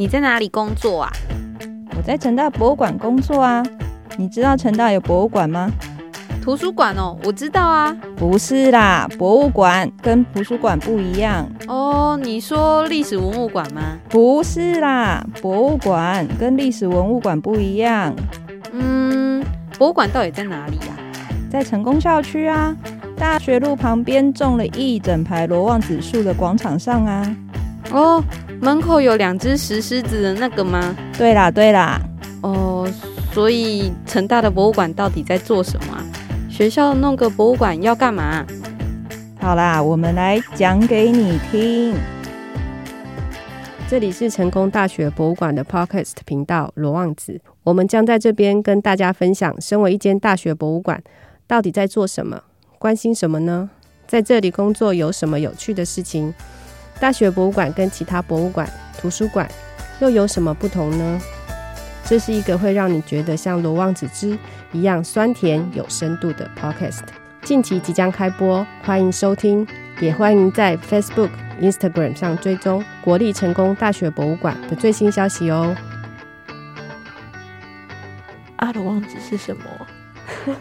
你在哪里工作啊？我在成大博物馆工作啊。你知道成大有博物馆吗？图书馆哦，我知道啊。不是啦，博物馆跟图书馆不一样。哦，你说历史文物馆吗？不是啦，博物馆跟历史文物馆不一样。嗯，博物馆到底在哪里呀？在成功校区啊，大学路旁边种了一整排罗望子树的广场上啊。哦，门口有两只石狮子的那个吗？对啦，对啦。哦，所以成大的博物馆到底在做什么啊？学校弄个博物馆要干嘛？好啦，我们来讲给你听。这里是成功大学博物馆的 Podcast 频道罗望子，我们将在这边跟大家分享，身为一间大学博物馆，到底在做什么，关心什么呢？在这里工作有什么有趣的事情？大学博物馆跟其他博物馆、图书馆又有什么不同呢？这是一个会让你觉得像罗望子之一样酸甜有深度的 Podcast。近期即将开播，欢迎收听，也欢迎在 Facebook、Instagram 上追踪国立成功大学博物馆的最新消息哦。阿罗望子是什么？